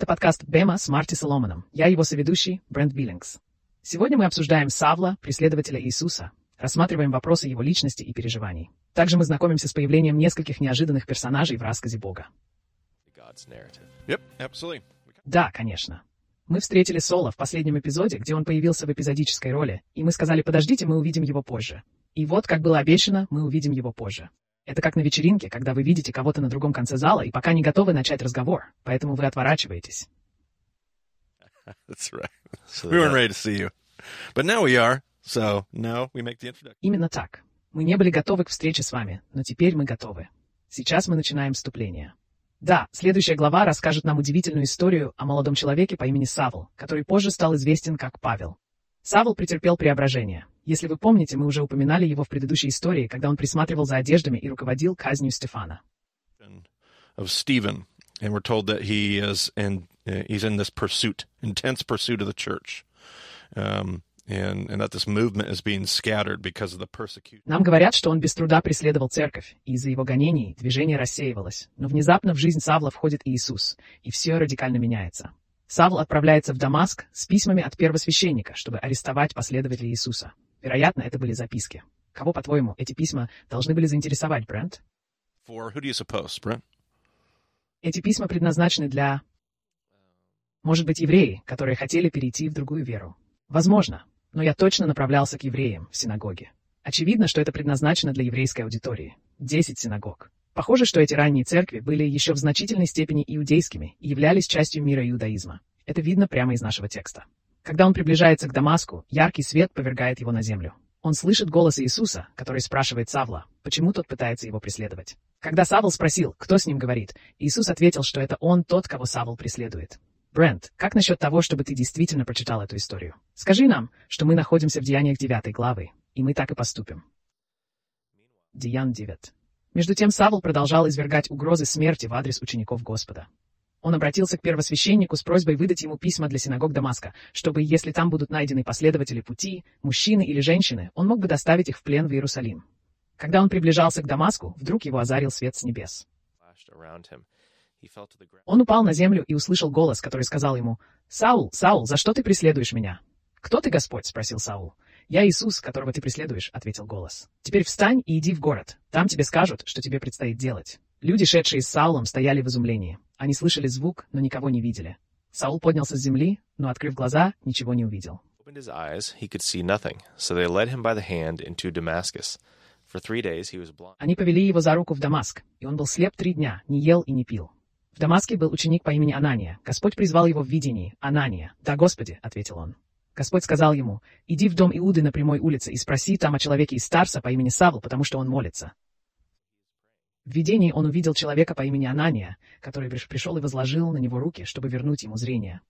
Это подкаст Бема с Марти Соломоном. Я его соведущий Брент Биллингс. Сегодня мы обсуждаем Савла, преследователя Иисуса, рассматриваем вопросы его личности и переживаний. Также мы знакомимся с появлением нескольких неожиданных персонажей в рассказе Бога. Yep, absolutely. Да, конечно. Мы встретили Соло в последнем эпизоде, где он появился в эпизодической роли, и мы сказали, подождите, мы увидим его позже. И вот, как было обещано, мы увидим его позже. Это как на вечеринке, когда вы видите кого-то на другом конце зала и пока не готовы начать разговор, поэтому вы отворачиваетесь. That's right. we weren't ready to see you. But now we are. So now we make the introduction. Именно так. Мы не были готовы к встрече с вами, но теперь мы готовы. Сейчас мы начинаем вступление. Да, следующая глава расскажет нам удивительную историю о молодом человеке по имени Савл, который позже стал известен как Павел. Савл претерпел преображение. Если вы помните, мы уже упоминали его в предыдущей истории, когда он присматривал за одеждами и руководил казнью Стефана. Of Stephen, and we're told that he is in uh, he's in this pursuit, intense pursuit of the church. Um, and, and that this movement is being scattered because of the persecution. Нам говорят, что он без труда преследовал церковь, и из-за его гонений движение рассеивалось. Но внезапно в жизнь Савла входит Иисус, и все радикально меняется. Савл отправляется в Дамаск с письмами от первосвященника, чтобы арестовать последователей Иисуса. Вероятно, это были записки. Кого, по-твоему, эти письма должны были заинтересовать, Брент? For who do you suppose, Brent? Эти письма предназначены для... Может быть, евреи, которые хотели перейти в другую веру. Возможно, но я точно направлялся к евреям в синагоге. Очевидно, что это предназначено для еврейской аудитории. Десять синагог. Похоже, что эти ранние церкви были еще в значительной степени иудейскими и являлись частью мира иудаизма. Это видно прямо из нашего текста. Когда он приближается к Дамаску, яркий свет повергает его на землю. Он слышит голос Иисуса, который спрашивает Савла, почему тот пытается его преследовать. Когда Савл спросил, кто с ним говорит, Иисус ответил, что это он тот, кого Савл преследует. Брент, как насчет того, чтобы ты действительно прочитал эту историю? Скажи нам, что мы находимся в Деяниях 9 главы, и мы так и поступим. Деян 9. Между тем Савл продолжал извергать угрозы смерти в адрес учеников Господа. Он обратился к первосвященнику с просьбой выдать ему письма для синагог Дамаска, чтобы, если там будут найдены последователи пути, мужчины или женщины, он мог бы доставить их в плен в Иерусалим. Когда он приближался к Дамаску, вдруг его озарил свет с небес. Он упал на землю и услышал голос, который сказал ему, «Саул, Саул, за что ты преследуешь меня?» «Кто ты, Господь?» — спросил Саул. «Я Иисус, которого ты преследуешь», — ответил голос. «Теперь встань и иди в город. Там тебе скажут, что тебе предстоит делать». Люди, шедшие с Саулом, стояли в изумлении. Они слышали звук, но никого не видели. Саул поднялся с земли, но, открыв глаза, ничего не увидел. Они повели его за руку в Дамаск, и он был слеп три дня, не ел и не пил. В Дамаске был ученик по имени Анания. Господь призвал его в видении. «Анания». «Да, Господи», — ответил он. Господь сказал ему, «Иди в дом Иуды на прямой улице и спроси там о человеке из Старса по имени Савл, потому что он молится». В видении он увидел человека по имени Анания, который пришел и возложил на него руки, чтобы вернуть ему зрение.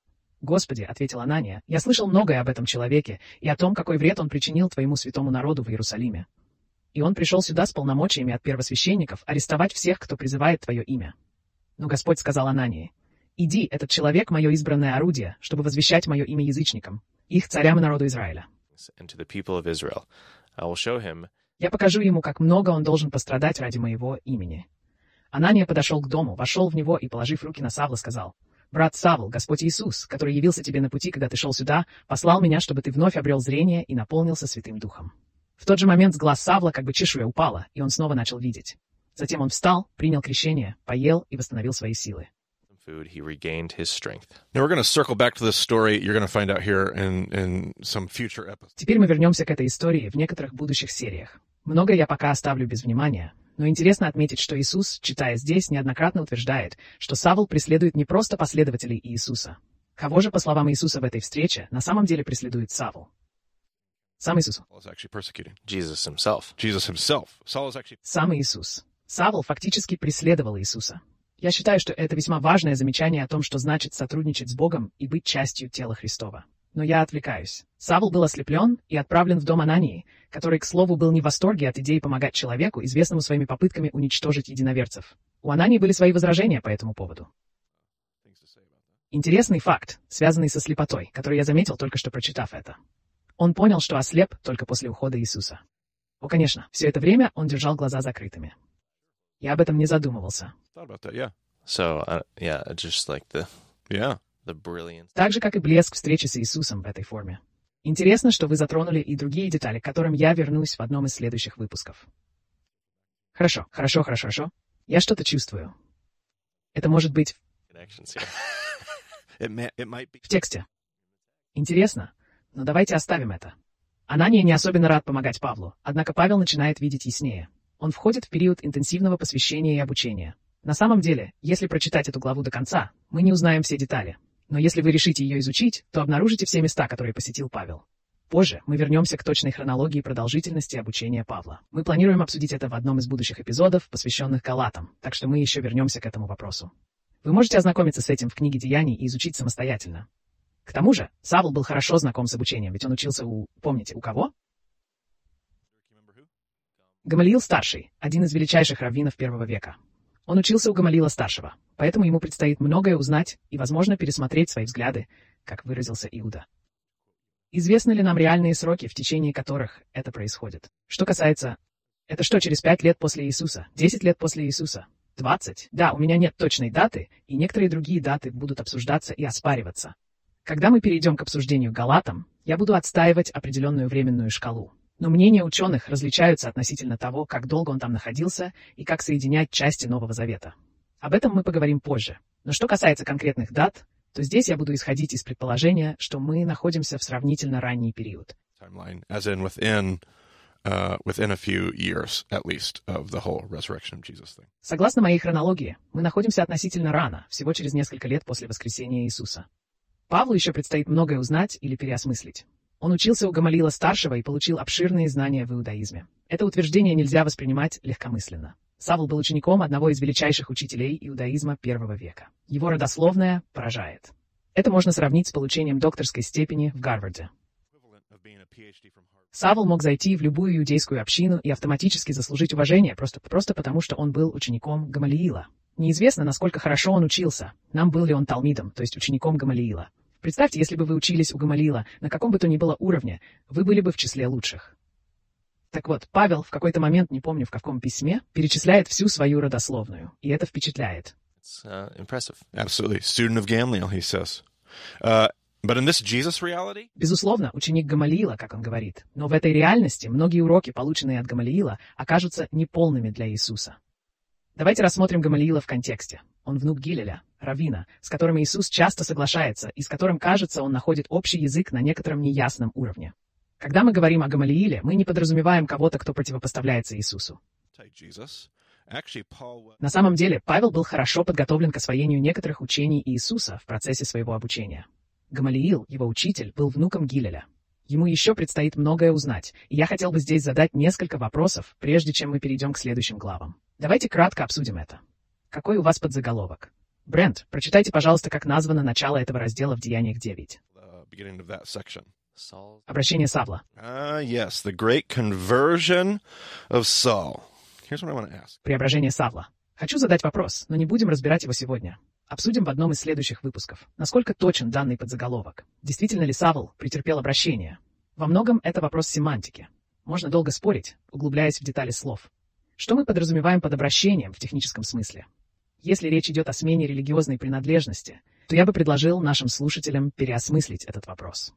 «Господи», — ответил Анания, — «я слышал многое об этом человеке и о том, какой вред он причинил твоему святому народу в Иерусалиме. И он пришел сюда с полномочиями от первосвященников арестовать всех, кто призывает твое имя. Но Господь сказал Анании, «Иди, этот человек — мое избранное орудие, чтобы возвещать мое имя язычникам, их царям и народу Израиля. Я покажу ему, как много он должен пострадать ради моего имени». Анания подошел к дому, вошел в него и, положив руки на Савла, сказал, «Брат Савл, Господь Иисус, который явился тебе на пути, когда ты шел сюда, послал меня, чтобы ты вновь обрел зрение и наполнился Святым Духом». В тот же момент с глаз Савла как бы чешуя упала, и он снова начал видеть. Затем он встал, принял крещение, поел и восстановил свои силы. Food, he regained his strength. Now we're going to circle back to this story. You're going to find out here in, in some future episodes. Теперь мы вернемся к этой истории в некоторых будущих сериях. Многое я пока оставлю без внимания, но интересно отметить, что Иисус, читая здесь, неоднократно утверждает, что Савл преследует не просто последователей Иисуса. Кого же, по словам Иисуса в этой встрече, на самом деле преследует Савл? Сам Иисус. Jesus himself. Jesus himself. Actually... Сам Иисус. Савл фактически преследовал Иисуса. Я считаю, что это весьма важное замечание о том, что значит сотрудничать с Богом и быть частью тела Христова. Но я отвлекаюсь. Савл был ослеплен и отправлен в дом Анании, который, к слову, был не в восторге от идеи помогать человеку, известному своими попытками уничтожить единоверцев. У Анании были свои возражения по этому поводу. Интересный факт, связанный со слепотой, который я заметил, только что прочитав это. Он понял, что ослеп только после ухода Иисуса. О, конечно, все это время он держал глаза закрытыми. Я об этом не задумывался. Thought about that, yeah. So uh, yeah, just like the Yeah. the brilliance. Так же, как и блеск встречи с Иисусом в этой форме. Интересно, что вы затронули и другие детали, к которым я вернусь в одном из следующих выпусков. Хорошо, хорошо, хорошо, хорошо. Я что-то чувствую. Это может быть Connections here. It, may, it might be. в тексте. Интересно, но давайте оставим это. Анания не особенно рад помогать Павлу, однако Павел начинает видеть яснее. Он входит в период интенсивного посвящения и обучения. На самом деле, если прочитать эту главу до конца, мы не узнаем все детали. Но если вы решите ее изучить, то обнаружите все места, которые посетил Павел. Позже мы вернемся к точной хронологии продолжительности обучения Павла. Мы планируем обсудить это в одном из будущих эпизодов, посвященных Галатам, так что мы еще вернемся к этому вопросу. Вы можете ознакомиться с этим в книге Деяний и изучить самостоятельно. К тому же, Савл был хорошо знаком с обучением, ведь он учился у... Помните, у кого? Гамалиил старший, один из величайших раввинов первого века. Он учился у Гамалила старшего, поэтому ему предстоит многое узнать и, возможно, пересмотреть свои взгляды, как выразился Иуда. Известны ли нам реальные сроки, в течение которых это происходит? Что касается... Это что, через пять лет после Иисуса? Десять лет после Иисуса? Двадцать? Да, у меня нет точной даты, и некоторые другие даты будут обсуждаться и оспариваться. Когда мы перейдем к обсуждению Галатам, я буду отстаивать определенную временную шкалу. Но мнения ученых различаются относительно того, как долго он там находился и как соединять части Нового Завета. Об этом мы поговорим позже. Но что касается конкретных дат, то здесь я буду исходить из предположения, что мы находимся в сравнительно ранний период. timeline, as in within uh, within a few years at least of the whole resurrection of Jesus thing. Согласно моей хронологии, мы находимся относительно рано, всего через несколько лет после воскресения Иисуса. Павлу еще предстоит многое узнать или переосмыслить. Он учился у Гамалила старшего и получил обширные знания в иудаизме. Это утверждение нельзя воспринимать легкомысленно. Савл был учеником одного из величайших учителей иудаизма первого века. Его родословная поражает. Это можно сравнить с получением докторской степени в Гарварде. Савл мог зайти в любую иудейскую общину и автоматически заслужить уважение просто, просто потому, что он был учеником Гамалиила. Неизвестно, насколько хорошо он учился. Нам был ли он талмидом, то есть учеником Гамалиила. Представьте, если бы вы учились у Гамалиила на каком бы то ни было уровне, вы были бы в числе лучших. Так вот, Павел в какой-то момент, не помню в каком письме, перечисляет всю свою родословную, и это впечатляет. It's uh, impressive. Absolutely, student of Gamliel, he says. Uh, but in this Jesus reality, Безусловно, ученик Гамалиила, как он говорит, но в этой реальности многие уроки, полученные от Гамалиила, окажутся неполными для Иисуса. Давайте рассмотрим Гамалиила в контексте. Он внук Гилеля, равина, с которым Иисус часто соглашается и с которым, кажется, он находит общий язык на некотором неясном уровне. Когда мы говорим о Гамалииле, мы не подразумеваем кого-то, кто противопоставляется Иисусу. На самом деле, Павел был хорошо подготовлен к освоению некоторых учений Иисуса в процессе своего обучения. Гамалиил, его учитель, был внуком Гилеля. Ему еще предстоит многое узнать, и я хотел бы здесь задать несколько вопросов, прежде чем мы перейдем к следующим главам. Давайте кратко обсудим это. Какой у вас подзаголовок? Брент, прочитайте, пожалуйста, как названо начало этого раздела в Деяниях 9. the beginning of that section. Saul. Обращение Савла. Ah, yes, the great conversion of Saul. Here's what I want to ask. Преображение Савла. Хочу задать вопрос, но не будем разбирать его сегодня. Обсудим в одном из следующих выпусков. Насколько точен данный подзаголовок? Действительно ли Савл претерпел обращение? Во многом это вопрос семантики. Можно долго спорить, углубляясь в детали слов. Что мы подразумеваем под обращением в техническом смысле? Если речь идет о смене религиозной принадлежности, то я бы предложил нашим слушателям переосмыслить этот вопрос.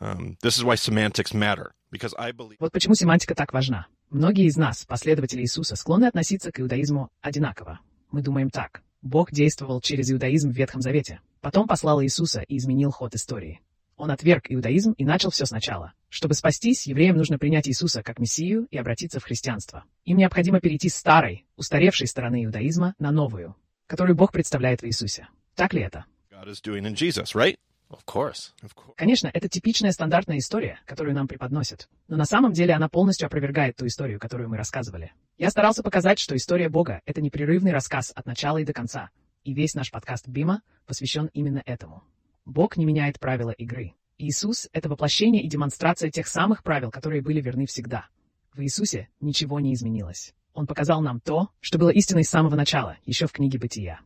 Um, this is why semantics matter because I believe Вот почему семантика так важна. Многие из нас, последователи Иисуса, склонны относиться к иудаизму одинаково. Мы думаем так. Бог действовал через иудаизм в Ветхом Завете. Потом послал Иисуса и изменил ход истории. Он отверг иудаизм и начал все сначала. Чтобы спастись, евреям нужно принять Иисуса как Мессию и обратиться в христианство. Им необходимо перейти с старой, устаревшей стороны иудаизма на новую, которую Бог представляет в Иисусе. Так ли это? God is doing in Jesus, right? Of course. Of course. Конечно, это типичная стандартная история, которую нам преподносят. Но на самом деле она полностью опровергает ту историю, которую мы рассказывали. Я старался показать, что история Бога — это непрерывный рассказ от начала и до конца. И весь наш подкаст Бима посвящен именно этому. Бог не меняет правила игры. Иисус — это воплощение и демонстрация тех самых правил, которые были верны всегда. В Иисусе ничего не изменилось. Он показал нам то, что было истиной с самого начала, еще в книге Бытия.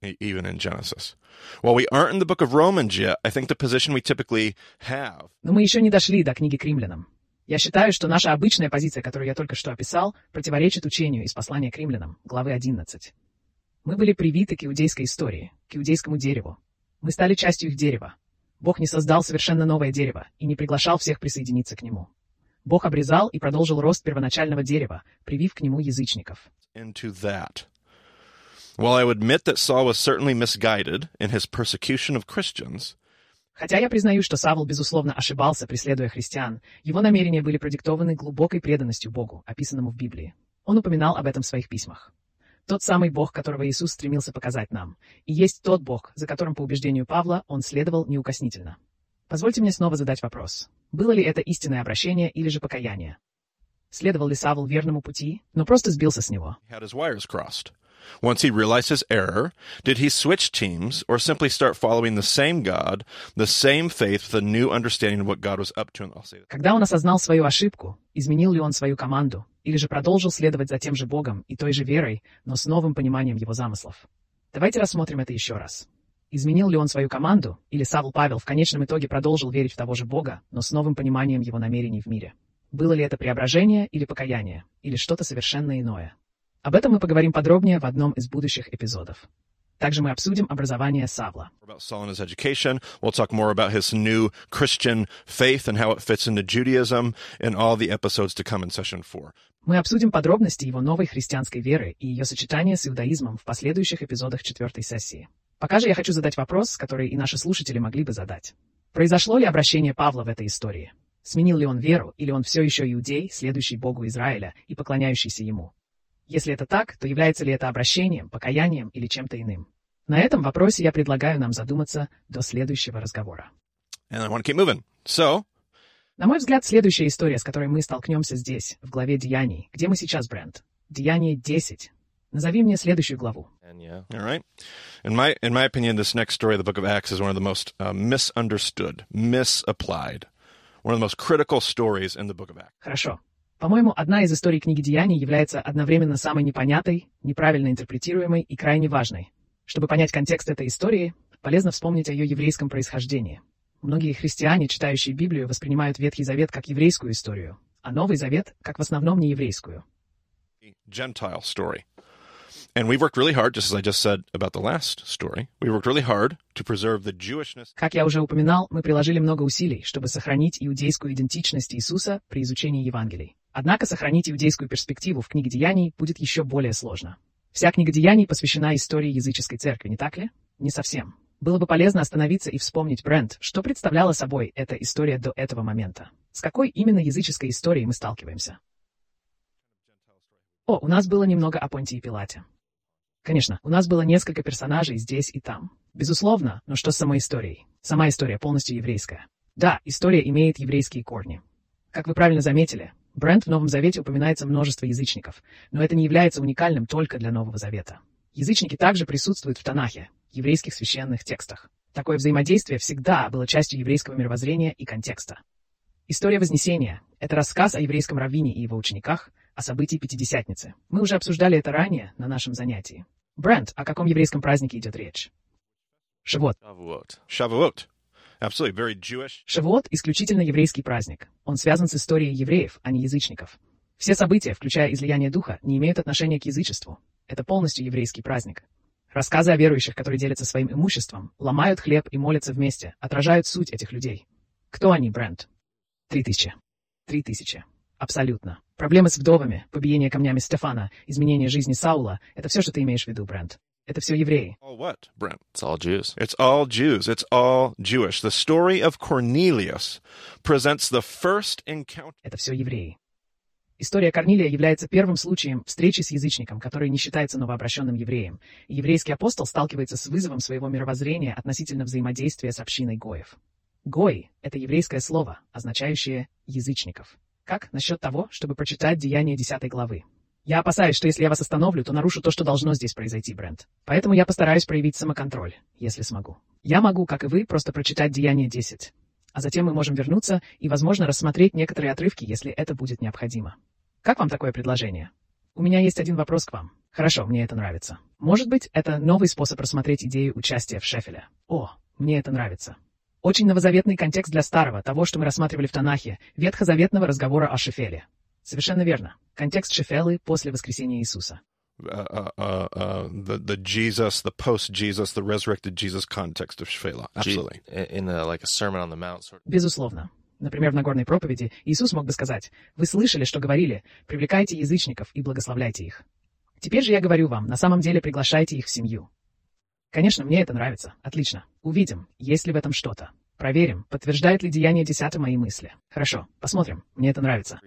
e- even in Genesis. While we aren't in the book of Romans yet, I think the position we typically have Но мы еще не дошли до книги к римлянам. Я считаю, что наша обычная позиция, которую я только что описал, противоречит учению из послания к римлянам, главы 11. Мы были привиты к иудейской истории, к иудейскому дереву. Мы стали частью их дерева. Бог не создал совершенно новое дерево и не приглашал всех присоединиться к нему. Бог обрезал и продолжил рост первоначального дерева, привив к нему язычников. into that. While I would admit that Saul was certainly misguided in his persecution of Christians, Хотя я признаю, что Савл, безусловно, ошибался, преследуя христиан, его намерения были продиктованы глубокой преданностью Богу, описанному в Библии. Он упоминал об этом в своих письмах. Тот самый Бог, которого Иисус стремился показать нам, и есть тот Бог, за которым, по убеждению Павла, он следовал неукоснительно. Позвольте мне снова задать вопрос. Было ли это истинное обращение или же покаяние? Следовал ли Савл верному пути, но просто сбился с него? Once he realized his error, did he switch teams or simply start following the same God, the same faith with a new understanding of what God was up to? And I'll say that. Когда он осознал свою ошибку, изменил ли он свою команду, или же продолжил следовать за тем же Богом и той же верой, но с новым пониманием его замыслов? Давайте рассмотрим это еще раз. Изменил ли он свою команду, или Савл Павел в конечном итоге продолжил верить в того же Бога, но с новым пониманием его намерений в мире? Было ли это преображение или покаяние, или что-то совершенно иное? Об этом мы поговорим подробнее в одном из будущих эпизодов. Также мы обсудим образование Савла. About Saul and his education. We'll talk more about his new Christian faith and how it fits into Judaism in all the episodes to come in session four. Мы обсудим подробности его новой христианской веры и ее сочетание с иудаизмом в последующих эпизодах четвертой сессии. Пока же я хочу задать вопрос, который и наши слушатели могли бы задать. Произошло ли обращение Павла в этой истории? Сменил ли он веру, или он все еще иудей, следующий Богу Израиля и поклоняющийся ему? Если это так, то является ли это обращением, покаянием или чем-то иным? На этом вопросе я предлагаю нам задуматься до следующего разговора. And I want to keep moving. So, На мой взгляд, следующая история, с которой мы столкнемся здесь, в главе Деяний. Где мы сейчас, Брент? Деяние 10. Назови мне следующую главу. Yeah. all right. In my in my opinion, this next story of the book of Acts is one of the most uh, misunderstood, misapplied, one of the most critical stories in the book of Acts. Хорошо. По-моему, одна из историй книги Деяний является одновременно самой непонятой, неправильно интерпретируемой и крайне важной. Чтобы понять контекст этой истории, полезно вспомнить о ее еврейском происхождении. Многие христиане, читающие Библию, воспринимают Ветхий Завет как еврейскую историю, а Новый Завет как в основном не еврейскую. Gentile story. Как я уже упоминал, мы приложили много усилий, чтобы сохранить иудейскую идентичность Иисуса при изучении Евангелий. Однако сохранить иудейскую перспективу в книге Деяний будет еще более сложно. Вся книга Деяний посвящена истории языческой церкви, не так ли? Не совсем. Было бы полезно остановиться и вспомнить, Брент, что представляла собой эта история до этого момента. С какой именно языческой историей мы сталкиваемся? О, у нас было немного о Понтии Пилате. Конечно, у нас было несколько персонажей здесь и там. Безусловно, но что с самой историей? Сама история полностью еврейская. Да, история имеет еврейские корни. Как вы правильно заметили, Брент в Новом Завете упоминается множество язычников, но это не является уникальным только для Нового Завета. Язычники также присутствуют в Танахе, еврейских священных текстах. Такое взаимодействие всегда было частью еврейского мировоззрения и контекста. История Вознесения — это рассказ о еврейском раввине и его учениках, о событии Пятидесятницы. Мы уже обсуждали это ранее на нашем занятии. Брент, о каком еврейском празднике идет речь? Very Jewish. Шивот – исключительно еврейский праздник. Он связан с историей евреев, а не язычников. Все события, включая излияние духа, не имеют отношения к язычеству. Это полностью еврейский праздник. Рассказы о верующих, которые делятся своим имуществом, ломают хлеб и молятся вместе, отражают суть этих людей. Кто они, Брент? Три тысячи. Три тысячи. Абсолютно. Проблемы с вдовами, побиение камнями Стефана, изменение жизни Саула – это все, что ты имеешь в виду, Брент. Это все евреи. All what, Brent? It's all Jews. It's all Jews. It's all Jewish. The story of Cornelius presents the first encounter. Это все евреи. История Корнилия является первым случаем встречи с язычником, который не считается новообращенным евреем. И еврейский апостол сталкивается с вызовом своего мировоззрения относительно взаимодействия с общиной Гоев. Гой — это еврейское слово, означающее «язычников». Как насчет того, чтобы прочитать Деяние 10 главы? Я опасаюсь, что если я вас остановлю, то нарушу то, что должно здесь произойти, Брент. Поэтому я постараюсь проявить самоконтроль, если смогу. Я могу, как и вы, просто прочитать Деяние 10. А затем мы можем вернуться и, возможно, рассмотреть некоторые отрывки, если это будет необходимо. Как вам такое предложение? У меня есть один вопрос к вам. Хорошо, мне это нравится. Может быть, это новый способ рассмотреть идею участия в Шефеле. О, мне это нравится. Очень новозаветный контекст для старого, того, что мы рассматривали в Танахе, ветхозаветного разговора о Шефеле. Совершенно верно. Контекст Шефелы после воскресения Иисуса. uh, uh, uh, uh, the the Jesus, the post Jesus, the resurrected Jesus context of Shvela. Je- Absolutely. in a, like a Sermon on the Mount sort of. Безусловно. Например, в Нагорной проповеди Иисус мог бы сказать, «Вы слышали, что говорили, привлекайте язычников и благословляйте их. Теперь же я говорю вам, на самом деле приглашайте их в семью». Конечно, мне это нравится. Отлично. Увидим, есть ли в этом что-то. Проверим, подтверждает ли деяние десятое мои мысли. Хорошо, посмотрим. Мне это нравится.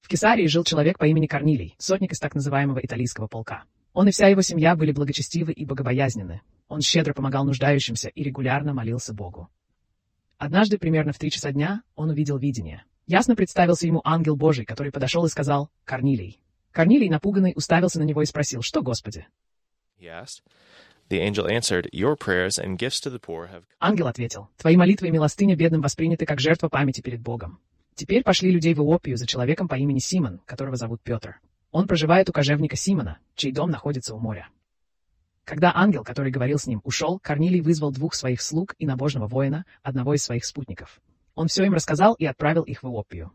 В Кесарии жил человек по имени Корнилий, сотник из так называемого италийского полка. Он и вся его семья были благочестивы и богобоязненны. Он щедро помогал нуждающимся и регулярно молился Богу. Однажды, примерно в три часа дня, он увидел видение. Ясно представился ему ангел Божий, который подошел и сказал «Корнилий». Корнилий, напуганный, уставился на него и спросил «Что, Господи?» Ангел ответил «Твои молитвы и милостыня бедным восприняты как жертва памяти перед Богом. Теперь пошли людей в Иопию за человеком по имени Симон, которого зовут Петр. Он проживает у кожевника Симона, чей дом находится у моря». Когда ангел, который говорил с ним, ушел, Корнилий вызвал двух своих слуг и набожного воина, одного из своих спутников. Он все им рассказал и отправил их в Иопию.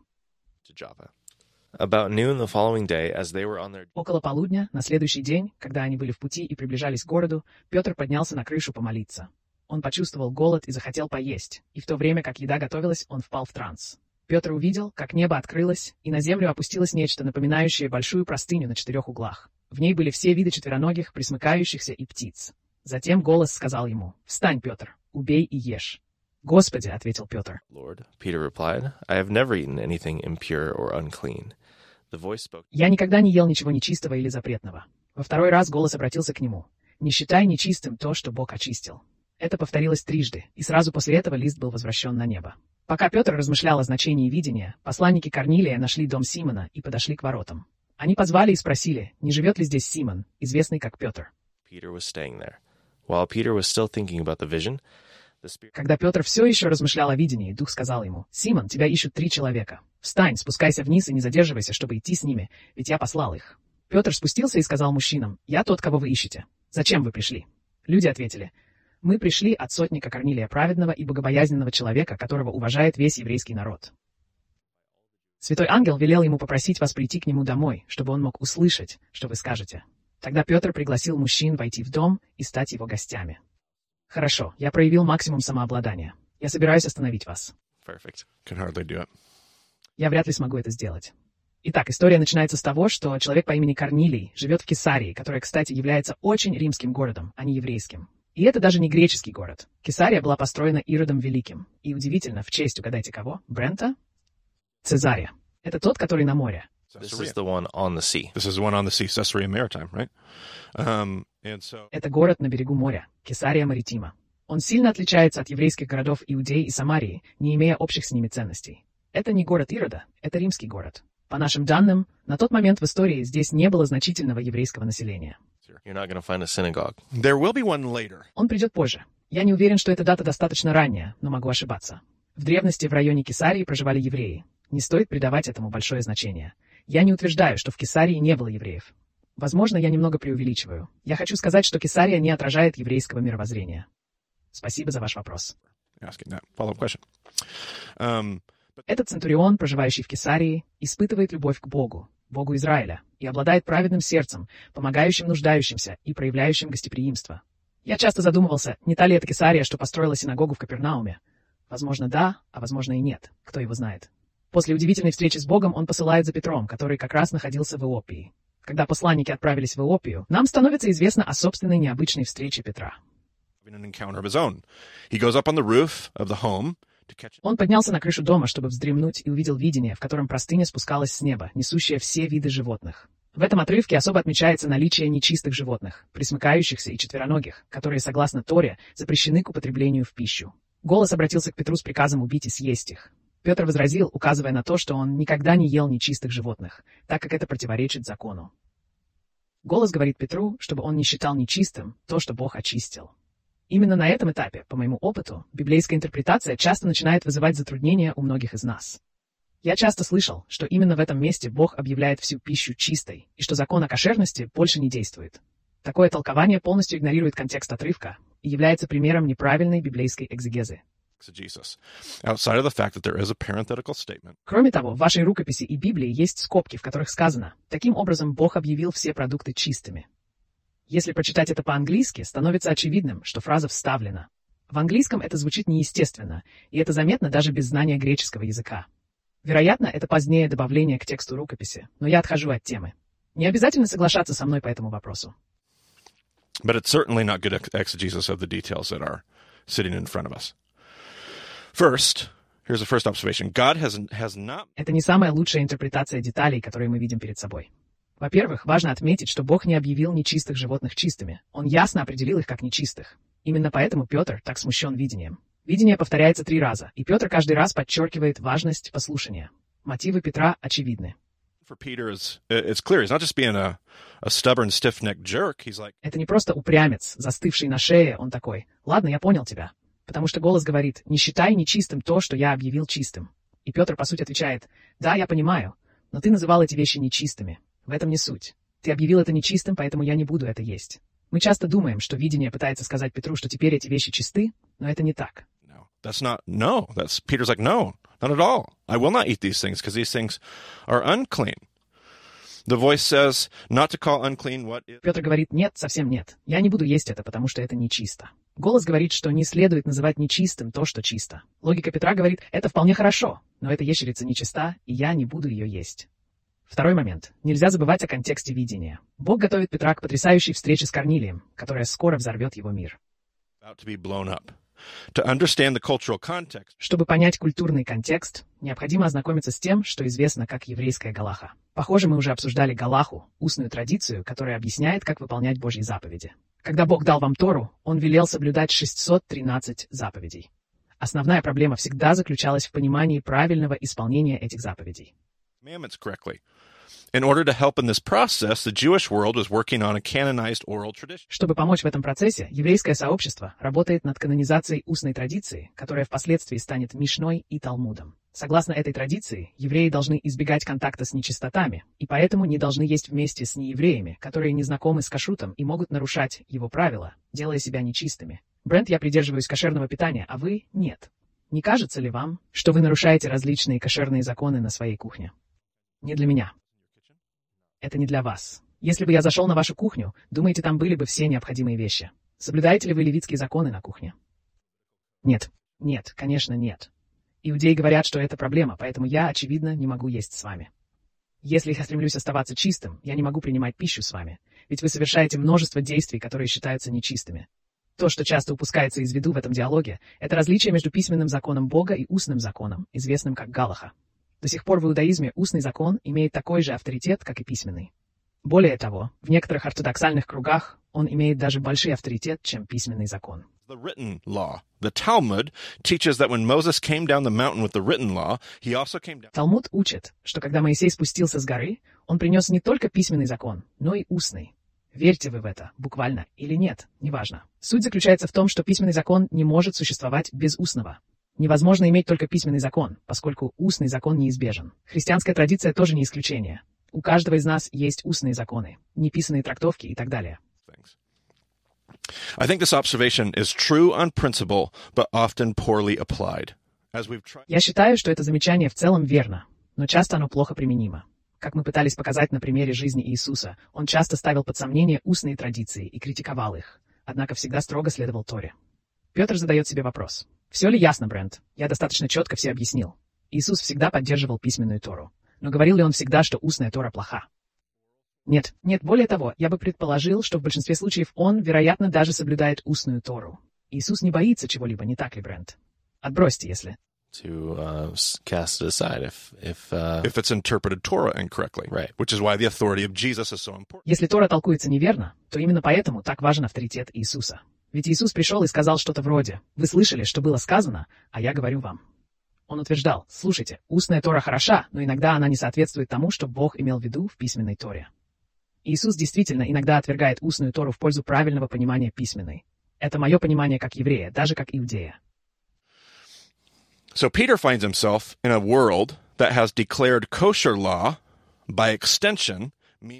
Около полудня, на следующий день, когда они были в пути и приближались к городу, Петр поднялся на крышу помолиться. Он почувствовал голод и захотел поесть, и в то время, как еда готовилась, он впал в транс. Петр увидел, как небо открылось, и на землю опустилось нечто, напоминающее большую простыню на четырех углах. В ней были все виды четвероногих, присмыкающихся и птиц. Затем голос сказал ему, «Встань, Петр, убей и ешь». «Господи», — ответил Петр, Lord, Peter replied, I have never eaten anything impure or unclean. «Я никогда не ел ничего нечистого или запретного». Во второй раз голос обратился к нему, «Не считай нечистым то, что Бог очистил». Это повторилось трижды, и сразу после этого лист был возвращен на небо. Пока Петр размышлял о значении видения, посланники Корнилия нашли дом Симона и подошли к воротам. Они позвали и спросили, не живет ли здесь Симон, известный как Петр. Peter was staying there. While Peter was still thinking about the vision, Когда Петр все еще размышлял о видении, Дух сказал ему, «Симон, тебя ищут три человека. Встань, спускайся вниз и не задерживайся, чтобы идти с ними, ведь я послал их». Петр спустился и сказал мужчинам, «Я тот, кого вы ищете. Зачем вы пришли?» Люди ответили, «Мы пришли от сотника Корнилия праведного и богобоязненного человека, которого уважает весь еврейский народ». Святой ангел велел ему попросить вас прийти к нему домой, чтобы он мог услышать, что вы скажете. Тогда Петр пригласил мужчин войти в дом и стать его гостями. Хорошо, я проявил максимум самообладания. Я собираюсь остановить вас. perfect. Can hardly do it. Я вряд ли смогу это сделать. Итак, история начинается с того, что человек по имени Корнилий живет в Кесарии, которая, кстати, является очень римским городом, а не еврейским. И это даже не греческий город. Кесария была построена Иродом Великим. И удивительно, в честь, угадайте кого? Брента? Цезария. Это тот, который на море. This is the one on the sea. This is one on the sea, Caesarea Maritime, right? Um, Это город на берегу моря, Кесария Маритима. Он сильно отличается от еврейских городов Иудеи и Самарии, не имея общих с ними ценностей. Это не город Ирода, это римский город. По нашим данным, на тот момент в истории здесь не было значительного еврейского населения. Он придет позже. Я не уверен, что эта дата достаточно ранняя, но могу ошибаться. В древности в районе Кесарии проживали евреи. Не стоит придавать этому большое значение. Я не утверждаю, что в Кесарии не было евреев. Возможно, я немного преувеличиваю. Я хочу сказать, что Кесария не отражает еврейского мировоззрения. Спасибо за ваш вопрос. Um, Этот центурион, проживающий в Кесарии, испытывает любовь к Богу, Богу Израиля, и обладает праведным сердцем, помогающим нуждающимся и проявляющим гостеприимство. Я часто задумывался, не та ли это Кесария, что построила синагогу в Капернауме. Возможно, да, а возможно и нет. Кто его знает. После удивительной встречи с Богом он посылает за Петром, который как раз находился в Иопии. Когда посланники отправились в Иопию, нам становится известно о собственной необычной встрече Петра. Он поднялся на крышу дома, чтобы вздремнуть, и увидел видение, в котором простыня спускалась с неба, несущая все виды животных. В этом отрывке особо отмечается наличие нечистых животных, присмыкающихся и четвероногих, которые, согласно Торе, запрещены к употреблению в пищу. Голос обратился к Петру с приказом убить и съесть их. Петр возразил, указывая на то, что он никогда не ел нечистых животных, так как это противоречит закону. Голос говорит Петру, чтобы он не считал нечистым то, что Бог очистил. Именно на этом этапе, по моему опыту, библейская интерпретация часто начинает вызывать затруднения у многих из нас. Я часто слышал, что именно в этом месте Бог объявляет всю пищу чистой, и что закон о кошерности больше не действует. Такое толкование полностью игнорирует контекст отрывка и является примером неправильной библейской экзегезы. Кроме того, в вашей рукописи и Библии есть скобки, в которых сказано «Таким образом Бог объявил все продукты чистыми». Если прочитать это по-английски, становится очевидным, что фраза вставлена. В английском это звучит неестественно, и это заметно даже без знания греческого языка. Вероятно, это позднее добавление к тексту рукописи, но я отхожу от темы. Не обязательно соглашаться со мной по этому вопросу. But it's certainly not good ex- exegesis of the details that are sitting in front of us. First, here's the first observation God has, has not Это не самая лучшая интерпретация деталей, которые мы видим перед собой. Во-первых, важно отметить, что Бог не объявил нечистых животных чистыми. Он ясно определил их как нечистых. Именно поэтому Петр так смущен видением. Видение повторяется три раза, и Петр каждый раз подчеркивает важность послушания. Мотивы Петра очевидны. Это не просто упрямец, застывший на шее, он такой. Ладно, я понял тебя. Потому что голос говорит, не считай нечистым то, что я объявил чистым. И Петр, по сути, отвечает, да, я понимаю, но ты называл эти вещи нечистыми. В этом не суть. Ты объявил это нечистым, поэтому я не буду это есть. Мы часто думаем, что видение пытается сказать Петру, что теперь эти вещи чисты, но это не так. no, that's not no. That's Peter's like, no, not at all. I will not eat these things because these things are unclean. The voice says not to call unclean what is. Петр говорит, нет, совсем нет. Я не буду есть это, потому что это нечисто. Голос говорит, что не следует называть нечистым то, что чисто. Логика Петра говорит, это вполне хорошо, но эта ящерица нечиста, и я не буду ее есть. Второй момент. Нельзя забывать о контексте видения. Бог готовит Петра к потрясающей встрече с Корнилием, которая скоро взорвет его мир. Чтобы понять культурный контекст, необходимо ознакомиться с тем, что известно как еврейская галаха. Похоже, мы уже обсуждали галаху, устную традицию, которая объясняет, как выполнять Божьи заповеди. Когда Бог дал вам Тору, Он велел соблюдать 613 заповедей. Основная проблема всегда заключалась в понимании правильного исполнения этих заповедей. In order to help in this process, the Jewish world was working on a canonized oral tradition. Чтобы помочь в этом процессе, еврейское сообщество работает над канонизацией устной традиции, которая впоследствии станет Мишной и Талмудом. Согласно этой традиции, евреи должны избегать контакта с нечистотами, и поэтому не должны есть вместе с неевреями, которые не знакомы с кашрутом и могут нарушать его правила, делая себя нечистыми. Брент, я придерживаюсь кошерного питания, а вы — нет. Не кажется ли вам, что вы нарушаете различные кошерные законы на своей кухне? Не для меня. Это не для вас. Если бы я зашел на вашу кухню, думаете, там были бы все необходимые вещи. Соблюдаете ли вы левитские законы на кухне? Нет. Нет, конечно, нет. Иудеи говорят, что это проблема, поэтому я, очевидно, не могу есть с вами. Если я стремлюсь оставаться чистым, я не могу принимать пищу с вами, ведь вы совершаете множество действий, которые считаются нечистыми. То, что часто упускается из виду в этом диалоге, это различие между письменным законом Бога и устным законом, известным как Галаха. До сих пор в иудаизме устный закон имеет такой же авторитет, как и письменный. Более того, в некоторых ортодоксальных кругах он имеет даже больший авторитет, чем письменный закон. The written law. The Talmud teaches that when Moses came down the mountain with the written law, he also came down. Талмуд учит, что когда Моисей спустился с горы, он принес не только письменный закон, но и устный. Верьте вы в это, буквально, или нет, неважно. Суть заключается в том, что письменный закон не может существовать без устного. Невозможно иметь только письменный закон, поскольку устный закон неизбежен. Христианская традиция тоже не исключение. У каждого из нас есть устные законы, неписанные трактовки и так далее. I think this observation is true on principle, but often poorly applied. Я считаю, что это замечание в целом верно, но часто оно плохо применимо. Как мы пытались показать на примере жизни Иисуса, он часто ставил под сомнение устные традиции и критиковал их, однако всегда строго следовал Торе. Петр задает себе вопрос. Все ли ясно, Брент? Я достаточно четко все объяснил. Иисус всегда поддерживал письменную Тору. Но говорил ли он всегда, что устная Тора плоха? Нет, нет, более того, я бы предположил, что в большинстве случаев он, вероятно, даже соблюдает устную Тору. Иисус не боится чего-либо, не так ли, Брент? Отбросьте, если. to uh, cast it aside if if uh, if it's interpreted Torah incorrectly, Right. Which is why the authority of Jesus is so important. Если Тора толкуется неверно, то именно поэтому так важен авторитет Иисуса. Ведь Иисус пришел и сказал что-то вроде «Вы слышали, что было сказано, а я говорю вам». Он утверждал, слушайте, устная Тора хороша, но иногда она не соответствует тому, что Бог имел в виду в письменной Торе. Иисус действительно иногда отвергает устную Тору в пользу правильного понимания письменной. Это мое понимание как еврея, даже как иудея. So Peter finds himself in a world that has declared kosher law, by extension,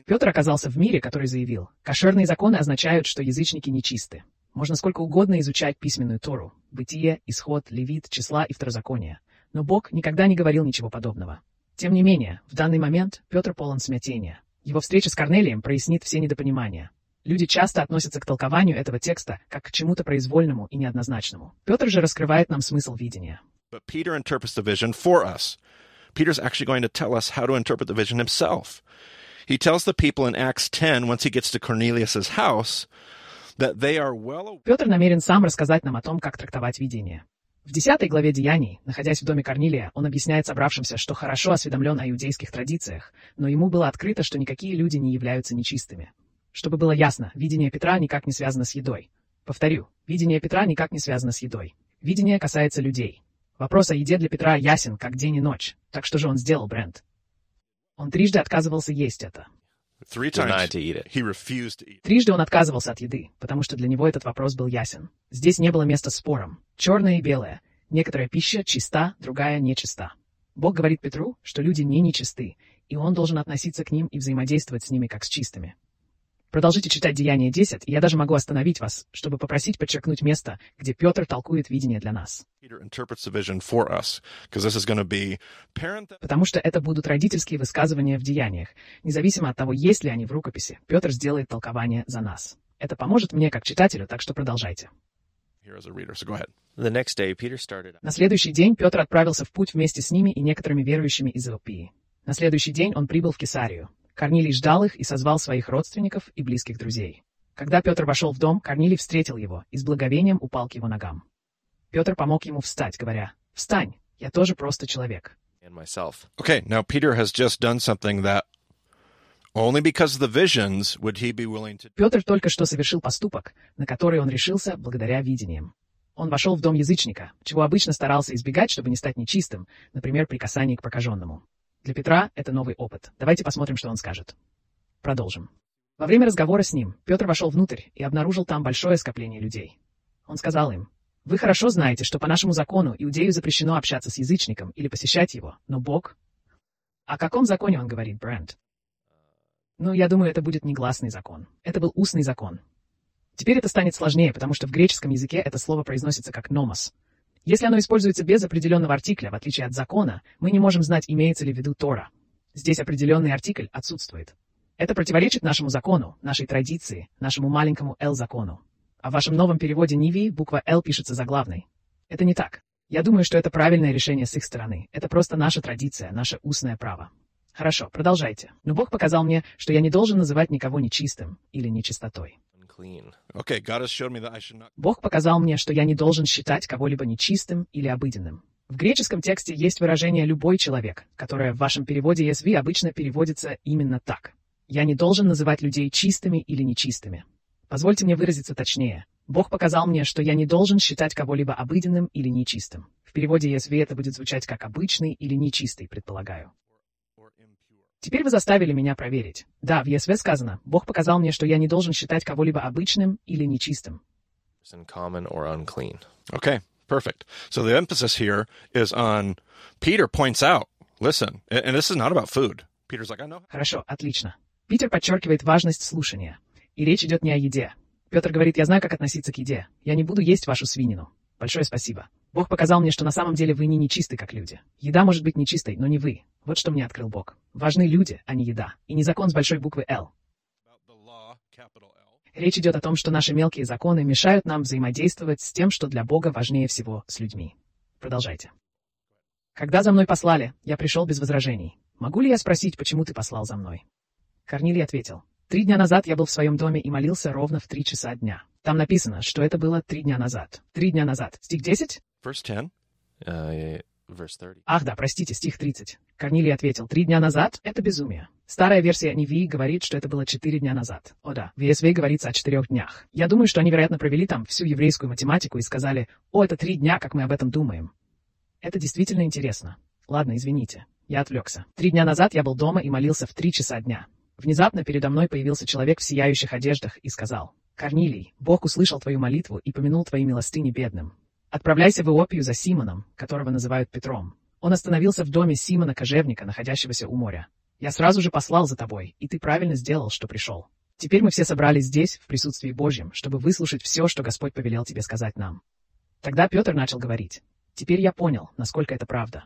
Петр оказался в мире, который заявил, кошерные законы означают, что язычники нечисты. Можно сколько угодно изучать письменную Тору, Бытие, Исход, Левит, Числа и Второзаконие. Но Бог никогда не говорил ничего подобного. Тем не менее, в данный момент Петр полон смятения. Его встреча с Корнелием прояснит все недопонимания. Люди часто относятся к толкованию этого текста как к чему-то произвольному и неоднозначному. Петр же раскрывает нам смысл видения. But Peter interprets the vision for us. Peter's actually going to tell us how to interpret the vision himself. He tells the people in Acts 10, once he gets to Cornelius' house, Петр намерен сам рассказать нам о том, как трактовать видение. В 10 главе Деяний, находясь в доме Корнилия, он объясняет собравшимся, что хорошо осведомлен о иудейских традициях, но ему было открыто, что никакие люди не являются нечистыми. Чтобы было ясно, видение Петра никак не связано с едой. Повторю, видение Петра никак не связано с едой. Видение касается людей. Вопрос о еде для Петра ясен, как день и ночь. Так что же он сделал, Брент? Он трижды отказывался есть это. Трижды он отказывался от еды, потому что для него этот вопрос был ясен. Здесь не было места спорам. Черное и белое. Некоторая пища чиста, другая нечиста. Бог говорит Петру, что люди не нечисты, и он должен относиться к ним и взаимодействовать с ними как с чистыми. Продолжите читать Деяние 10, и я даже могу остановить вас, чтобы попросить подчеркнуть место, где Петр толкует видение для нас. Потому что это будут родительские высказывания в деяниях. Независимо от того, есть ли они в рукописи, Петр сделает толкование за нас. Это поможет мне как читателю, так что продолжайте. На следующий день Петр отправился в путь вместе с ними и некоторыми верующими из Иопии. На следующий день он прибыл в Кесарию. Корнилий ждал их и созвал своих родственников и близких друзей. Когда Петр вошел в дом, Корнилий встретил его и с благовением упал к его ногам. Петр помог ему встать, говоря, «Встань, я тоже просто человек». and myself. Okay, now Peter has just done something that only because of the visions would he be willing to Петр только что совершил поступок, на который он решился благодаря видениям. Он вошел в дом язычника, чего обычно старался избегать, чтобы не стать нечистым, например, при касании к прокаженному. Для Петра это новый опыт. Давайте посмотрим, что он скажет. Продолжим. Во время разговора с ним Петр вошел внутрь и обнаружил там большое скопление людей. Он сказал им, «Вы хорошо знаете, что по нашему закону иудею запрещено общаться с язычником или посещать его, но Бог...» О каком законе он говорит, Брент? Ну, я думаю, это будет негласный закон. Это был устный закон. Теперь это станет сложнее, потому что в греческом языке это слово произносится как «номос». Если оно используется без определенного артикля, в отличие от закона, мы не можем знать, имеется ли в виду Тора. Здесь определенный артикль отсутствует. Это противоречит нашему закону, нашей традиции, нашему маленькому «Л-закону». А в вашем новом переводе Нивии буква «Л» пишется заглавной. Это не так. Я думаю, что это правильное решение с их стороны. Это просто наша традиция, наше устное право. Хорошо, продолжайте. Но Бог показал мне, что я не должен называть никого нечистым или нечистотой. Бог показал мне, что я не должен считать кого-либо нечистым или обыденным. В греческом тексте есть выражение «любой человек», которое в вашем переводе ESV обычно переводится именно так. Я не должен называть людей чистыми или нечистыми. Позвольте мне выразиться точнее. Бог показал мне, что я не должен считать кого-либо обыденным или нечистым. В переводе ESV это будет звучать как «обычный» или «нечистый», предполагаю. Теперь вы заставили меня проверить. Да, в ESV сказано, Бог показал мне, что я не должен считать кого-либо обычным или нечистым. Or unclean. Okay, perfect. So the emphasis here is on Peter points out, listen, and and this is not about food. Peter's like, I know. Хорошо, отлично. Питер подчеркивает важность слушания. И речь идет не о еде. Петр говорит, я знаю, как относиться к еде. Я не буду есть вашу свинину. Большое спасибо. Бог показал мне, что на самом деле вы не нечисты, как люди. Еда может быть нечистой, но не вы. Вот что мне открыл Бог. Важны люди, а не еда. И не закон с большой буквы «Л». Речь идет о том, что наши мелкие законы мешают нам взаимодействовать с тем, что для Бога важнее всего с людьми. Продолжайте. Когда за мной послали, я пришел без возражений. Могу ли я спросить, почему ты послал за мной? Корнилий ответил. Три дня назад я был в своем доме и молился ровно в три часа дня. Там написано, что это было три дня назад. Три дня назад. Стих 10? Verse 10. Uh, verse 30. Ах да, простите, стих 30. Корнилий ответил, три дня назад — это безумие. Старая версия Невии говорит, что это было четыре дня назад. О да, в ESV говорится о четырех днях. Я думаю, что они, вероятно, провели там всю еврейскую математику и сказали, о, это три дня, как мы об этом думаем. Это действительно интересно. Ладно, извините. Я отвлекся. Три дня назад я был дома и молился в три часа дня. Внезапно передо мной появился человек в сияющих одеждах и сказал, «Корнилий, Бог услышал твою молитву и помянул твои милостыни бедным. Отправляйся в Иопию за Симоном, которого называют Петром. Он остановился в доме Симона Кожевника, находящегося у моря. Я сразу же послал за тобой, и ты правильно сделал, что пришел. Теперь мы все собрались здесь, в присутствии Божьем, чтобы выслушать все, что Господь повелел тебе сказать нам. Тогда Петр начал говорить. Теперь я понял, насколько это правда.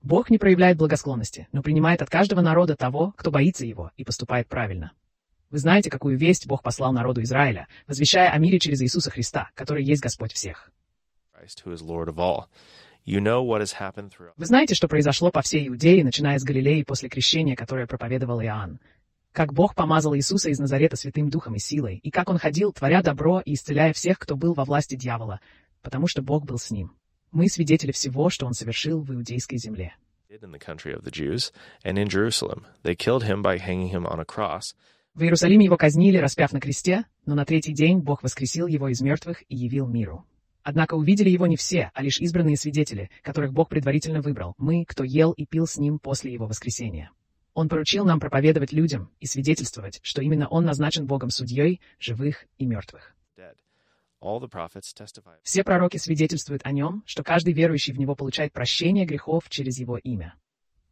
Бог не проявляет благосклонности, но принимает от каждого народа того, кто боится его и поступает правильно. Вы знаете, какую весть Бог послал народу Израиля, возвещая о мире через Иисуса Христа, который есть Господь всех. Вы знаете, что произошло по всей Иудее, начиная с Галилеи после крещения, которое проповедовал Иоанн. Как Бог помазал Иисуса из Назарета святым духом и силой, и как он ходил, творя добро и исцеляя всех, кто был во власти дьявола, потому что Бог был с ним. Мы свидетели всего, что он совершил в иудейской земле. В Иерусалиме его казнили, распяв на кресте, но на третий день Бог воскресил его из мертвых и явил миру. Однако увидели его не все, а лишь избранные свидетели, которых Бог предварительно выбрал, мы, кто ел и пил с ним после его воскресения. Он поручил нам проповедовать людям и свидетельствовать, что именно он назначен Богом судьей живых и мертвых. Все пророки свидетельствуют о нем, что каждый верующий в него получает прощение грехов через его имя.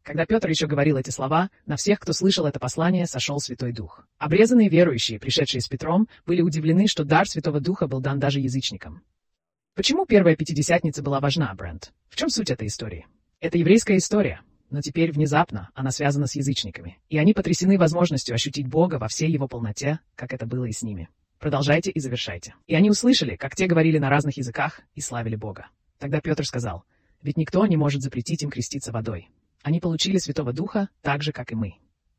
Когда Петр еще говорил эти слова, на всех, кто слышал это послание, сошел Святой Дух. Обрезанные верующие, пришедшие с Петром, были удивлены, что дар Святого Духа был дан даже язычникам. Почему первая Пятидесятница была важна, Брент? В чем суть этой истории? Это еврейская история, но теперь внезапно она связана с язычниками, и они потрясены возможностью ощутить Бога во всей его полноте, как это было и с ними. Продолжайте и завершайте. И они услышали, как те говорили на разных языках и славили Бога. Тогда Петр сказал, ведь никто не может запретить им креститься водой. Они получили Святого Духа так же, как и мы.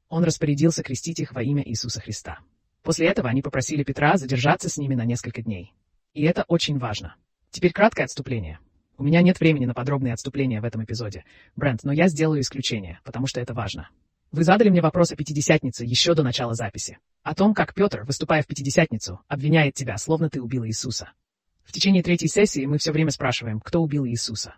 Он распорядился крестить их во имя Иисуса Христа. После этого они попросили Петра задержаться с ними на несколько дней. И это очень важно. Теперь краткое отступление. У меня нет времени на подробные отступления в этом эпизоде, Брент, но я сделаю исключение, потому что это важно. Вы задали мне вопрос о Пятидесятнице еще до начала записи. О том, как Петр, выступая в Пятидесятницу, обвиняет тебя, словно ты убил Иисуса. В течение третьей сессии мы все время спрашиваем, кто убил Иисуса.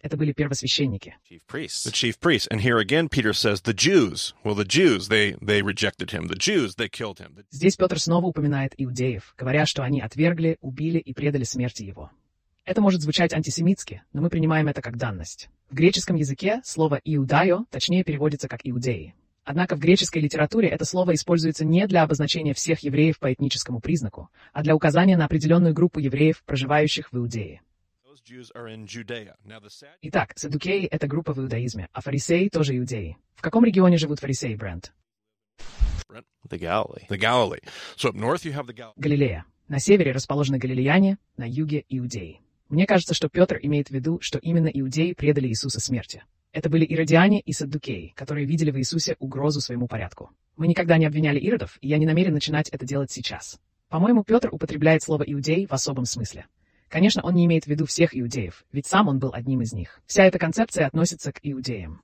Это были первосвященники. Chief priests. The chief priests. And here again Peter says the Jews. Well, the Jews, they, they rejected him. The Jews, they killed him. Здесь Петр снова упоминает иудеев, говоря, что они отвергли, убили и предали смерти его. Это может звучать антисемитски, но мы принимаем это как данность. В греческом языке слово «иудайо» точнее переводится как «иудеи». Однако в греческой литературе это слово используется не для обозначения всех евреев по этническому признаку, а для указания на определенную группу евреев, проживающих в Иудее. Итак, садукеи — это группа в иудаизме, а фарисеи — тоже иудеи. В каком регионе живут фарисеи, Брент? Галилея. На севере расположены галилеяне, на юге — иудеи. Мне кажется, что Петр имеет в виду, что именно иудеи предали Иисуса смерти. Это были иродиане и саддукеи, которые видели в Иисусе угрозу своему порядку. Мы никогда не обвиняли иродов, и я не намерен начинать это делать сейчас. По-моему, Петр употребляет слово «иудей» в особом смысле. Конечно, он не имеет в виду всех иудеев, ведь сам он был одним из них. Вся эта концепция относится к иудеям.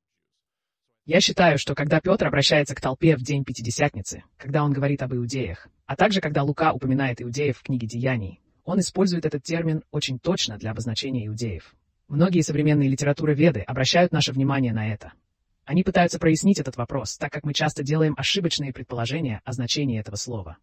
Я считаю, что когда Петр обращается к толпе в день Пятидесятницы, когда он говорит об иудеях, а также когда Лука упоминает иудеев в книге Деяний, он использует этот термин очень точно для обозначения иудеев. Многие современные литературоведы обращают наше внимание на это. Они пытаются прояснить этот вопрос, так как мы часто делаем ошибочные предположения о значении этого слова.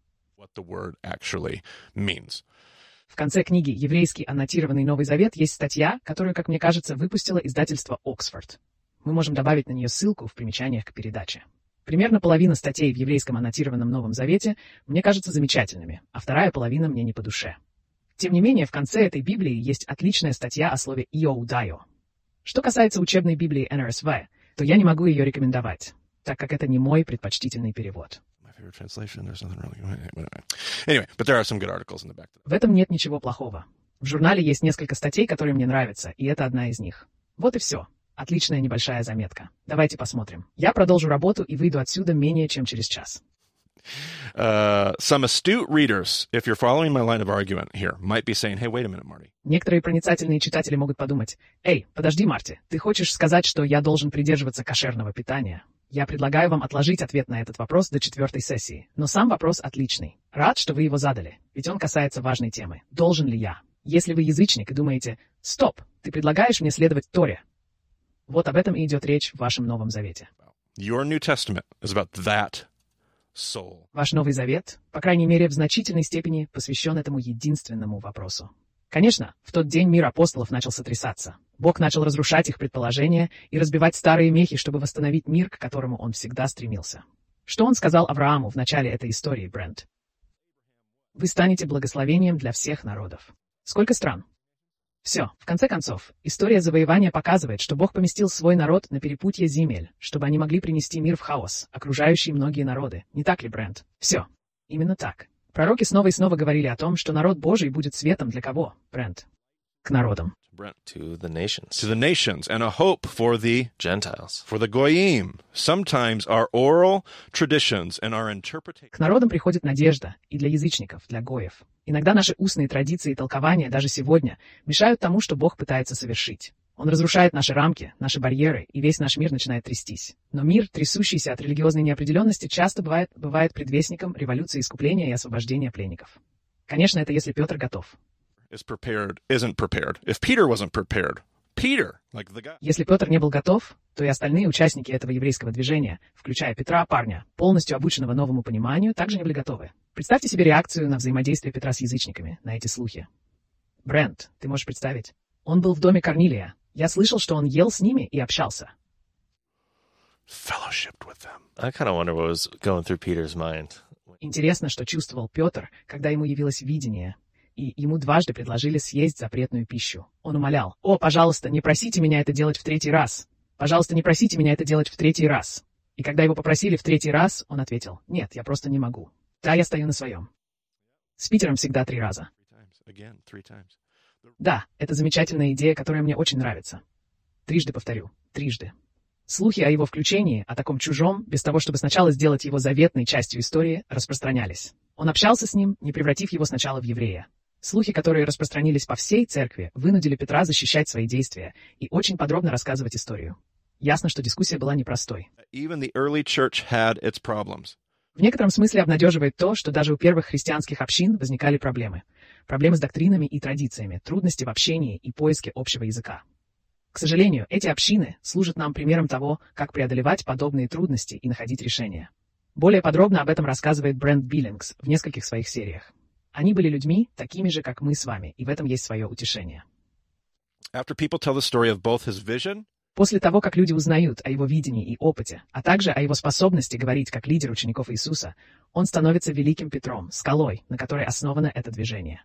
В конце книги «Еврейский аннотированный Новый Завет» есть статья, которую, как мне кажется, выпустило издательство «Оксфорд». Мы можем добавить на нее ссылку в примечаниях к передаче. Примерно половина статей в еврейском аннотированном Новом Завете мне кажутся замечательными, а вторая половина мне не по душе. Тем не менее, в конце этой Библии есть отличная статья о слове «иоудайо». Что касается учебной Библии НРСВ, то я не могу ее рекомендовать, так как это не мой предпочтительный перевод. В этом нет ничего плохого. В журнале есть несколько статей, которые мне нравятся, и это одна из них. Вот и все. Отличная небольшая заметка. Давайте посмотрим. Я продолжу работу и выйду отсюда менее чем через час. Uh, some astute readers, if you're following my line of argument here, might be saying, hey, wait a minute, Marty. Некоторые проницательные читатели могут подумать, эй, подожди, Марти, ты хочешь сказать, что я должен придерживаться кошерного питания? Я предлагаю вам отложить ответ на этот вопрос до четвертой сессии. Но сам вопрос отличный. Рад, что вы его задали, ведь он касается важной темы. Должен ли я? Если вы язычник и думаете, стоп, ты предлагаешь мне следовать Торе. Вот об этом и идет речь в вашем Новом Завете. Your New Testament is about that Ваш Новый Завет, по крайней мере, в значительной степени посвящен этому единственному вопросу. Конечно, в тот день мир апостолов начал сотрясаться. Бог начал разрушать их предположения и разбивать старые мехи, чтобы восстановить мир, к которому он всегда стремился. Что он сказал Аврааму в начале этой истории, Брент? Вы станете благословением для всех народов. Сколько стран? Все, в конце концов, история завоевания показывает, что Бог поместил свой народ на перепутье земель, чтобы они могли принести мир в хаос, окружающий многие народы. Не так ли, Брент? Все. Именно так. Пророки снова и снова говорили о том, что народ Божий будет светом для кого, Брент? К народам. Brent. to the nations, To the nations and a hope for the Gentiles. for the goyim. Sometimes our oral traditions and our interpretation К народам приходит надежда и для язычников, для гоев. Иногда наши устные традиции и толкования даже сегодня мешают тому, что Бог пытается совершить. Он разрушает наши рамки, наши барьеры, и весь наш мир начинает трястись. Но мир, трясущийся от религиозной неопределенности, часто бывает, бывает предвестником революции искупления и освобождения пленников. Конечно, это если Петр готов. Если Петр не был готов, то и остальные участники этого еврейского движения, включая Петра, парня, полностью обученного новому пониманию, также не были готовы. Представьте себе реакцию на взаимодействие Петра с язычниками, на эти слухи. Брент, ты можешь представить? Он был в доме Корнилия. Я слышал, что он ел с ними и общался. fellowshipped with them. I kind of wonder what was going through Peter's mind. Интересно, что чувствовал Петр, когда ему явилось видение, и ему дважды предложили съесть запретную пищу. Он умолял, «О, пожалуйста, не просите меня это делать в третий раз! Пожалуйста, не просите меня это делать в третий раз!» И когда его попросили в третий раз, он ответил, «Нет, я просто не могу. Да, я стою на своем». С Питером всегда три раза. Да, это замечательная идея, которая мне очень нравится. Трижды повторю. Трижды. Слухи о его включении, о таком чужом, без того, чтобы сначала сделать его заветной частью истории, распространялись. Он общался с ним, не превратив его сначала в еврея. Слухи, которые распространились по всей церкви, вынудили Петра защищать свои действия и очень подробно рассказывать историю. Ясно, что дискуссия была непростой. Even the early church had its problems. В некотором смысле обнадеживает то, что даже у первых христианских общин возникали проблемы. Проблемы с доктринами и традициями, трудности в общении и поиске общего языка. К сожалению, эти общины служат нам примером того, как преодолевать подобные трудности и находить решения. Более подробно об этом рассказывает Брент Биллингс в нескольких своих сериях. Они были людьми, такими же, как мы с вами, и в этом есть свое утешение. After people tell the story of both his vision После того, как люди узнают о его видении и опыте, а также о его способности говорить как лидер учеников Иисуса, он становится великим Петром, скалой, на которой основано это движение.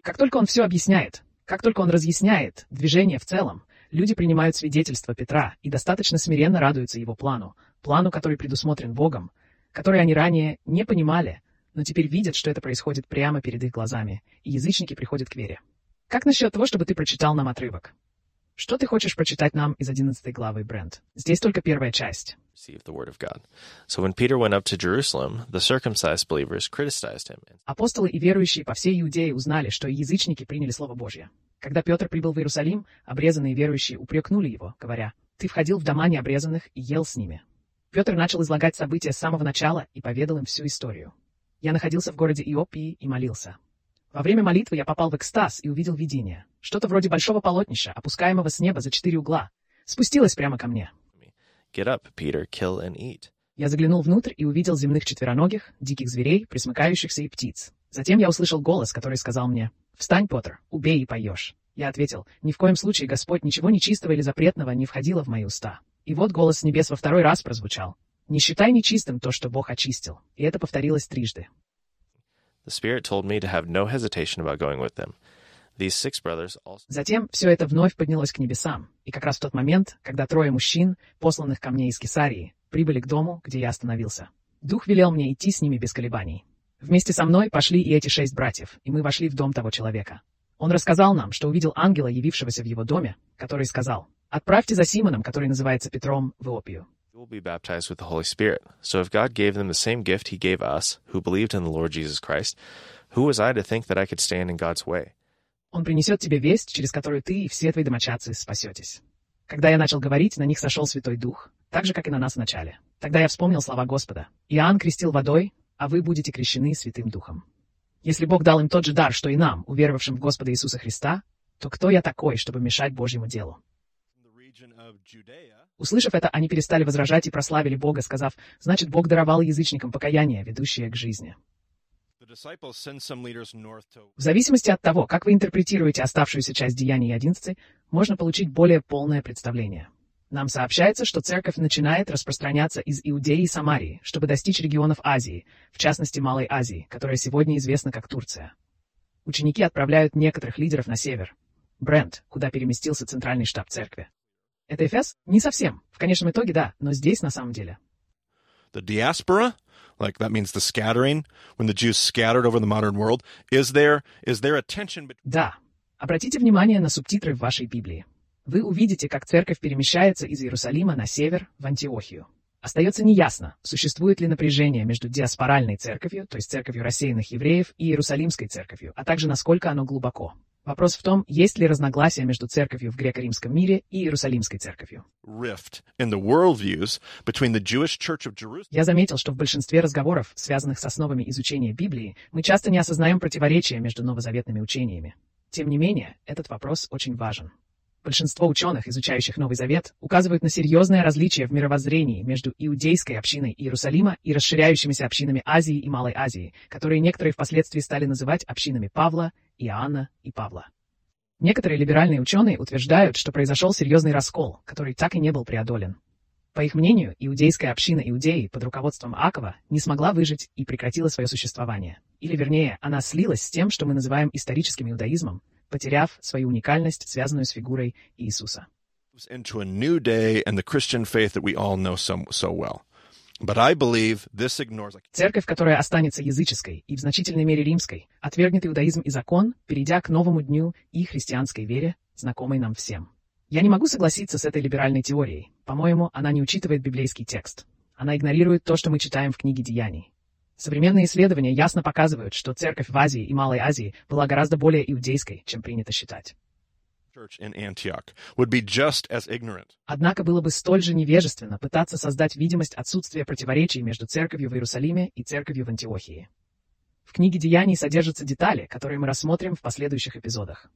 Как только он все объясняет, как только он разъясняет движение в целом, люди принимают свидетельство Петра и достаточно смиренно радуются его плану, плану, который предусмотрен Богом, который они ранее не понимали, но теперь видят, что это происходит прямо перед их глазами, и язычники приходят к вере. Как насчет того, чтобы ты прочитал нам отрывок? Что ты хочешь прочитать нам из 11 главы, Брент? Здесь только первая часть. Апостолы и верующие по всей Иудее узнали, что и язычники приняли Слово Божье. Когда Петр прибыл в Иерусалим, обрезанные верующие упрекнули его, говоря, «Ты входил в дома необрезанных и ел с ними». Петр начал излагать события с самого начала и поведал им всю историю. Я находился в городе Иопии и молился. Во время молитвы я попал в экстаз и увидел видение. Что-то вроде большого полотнища, опускаемого с неба за четыре угла. Спустилось прямо ко мне. Get up, Peter, kill and eat. Я заглянул внутрь и увидел земных четвероногих, диких зверей, присмыкающихся и птиц. Затем я услышал голос, который сказал мне, «Встань, Поттер, убей и поешь». Я ответил, «Ни в коем случае, Господь, ничего нечистого или запретного не входило в мои уста». И вот голос с небес во второй раз прозвучал. «Не считай нечистым то, что Бог очистил». И это повторилось трижды. Затем все это вновь поднялось к небесам, и как раз в тот момент, когда трое мужчин, посланных ко мне из Кесарии, прибыли к дому, где я остановился. Дух велел мне идти с ними без колебаний. Вместе со мной пошли и эти шесть братьев, и мы вошли в дом того человека. Он рассказал нам, что увидел ангела, явившегося в его доме, который сказал, «Отправьте за Симоном, который называется Петром, в Иопию». Will be baptized with the Holy Spirit. So if God gave them the same gift he gave us, who believed in the Lord Jesus Christ, who was I to think that I could stand in God's way? Он принесет тебе весть, через которую ты и все твои домочадцы спасетесь. Когда я начал говорить, на них сошел Святой Дух, так же, как и на нас вначале. Тогда я вспомнил слова Господа. Иоанн крестил водой, а вы будете крещены Святым Духом. Если Бог дал им тот же дар, что и нам, уверовавшим в Господа Иисуса Христа, то кто я такой, чтобы мешать Божьему делу? Услышав это, они перестали возражать и прославили Бога, сказав, значит, Бог даровал язычникам покаяние, ведущее к жизни. В зависимости от того, как вы интерпретируете оставшуюся часть Деяний 11, можно получить более полное представление. Нам сообщается, что церковь начинает распространяться из Иудеи и Самарии, чтобы достичь регионов Азии, в частности Малой Азии, которая сегодня известна как Турция. Ученики отправляют некоторых лидеров на север. Брент, куда переместился центральный штаб церкви. Это Эфес? Не совсем. В конечном итоге да, но здесь на самом деле. The diaspora, like that means the scattering, when the Jews scattered over the modern world, is there is there a tension between Да. Обратите внимание на субтитры в вашей Библии. Вы увидите, как церковь перемещается из Иерусалима на север, в Антиохию. Остается неясно, существует ли напряжение между диаспоральной церковью, то есть церковью рассеянных евреев, и Иерусалимской церковью, а также насколько оно глубоко. Вопрос в том, есть ли разногласия между церковью в греко-римском мире и Иерусалимской церковью. Я заметил, что в большинстве разговоров, связанных с основами изучения Библии, мы часто не осознаем противоречия между новозаветными учениями. Тем не менее, этот вопрос очень важен. Большинство ученых, изучающих Новый Завет, указывают на серьезное различие в мировоззрении между иудейской общиной Иерусалима и расширяющимися общинами Азии и Малой Азии, которые некоторые впоследствии стали называть общинами Павла, Иоанна и Павла. Некоторые либеральные ученые утверждают, что произошел серьезный раскол, который так и не был преодолен. По их мнению, иудейская община Иудеи под руководством Акова не смогла выжить и прекратила свое существование. Или, вернее, она слилась с тем, что мы называем историческим иудаизмом, потеряв свою уникальность, связанную с фигурой Иисуса. into a new day and the Christian faith that we all know so, so well. Церковь, которая останется языческой и в значительной мере римской, отвергнет иудаизм и закон, перейдя к новому дню и христианской вере, знакомой нам всем. Я не могу согласиться с этой либеральной теорией. По-моему, она не учитывает библейский текст. Она игнорирует то, что мы читаем в книге Деяний. Современные исследования ясно показывают, что церковь в Азии и Малой Азии была гораздо более иудейской, чем принято считать. Однако было бы столь же невежественно пытаться создать видимость отсутствия противоречий между церковью в Иерусалиме и церковью в Антиохии. В книге Деяний содержатся детали, которые мы рассмотрим в последующих эпизодах.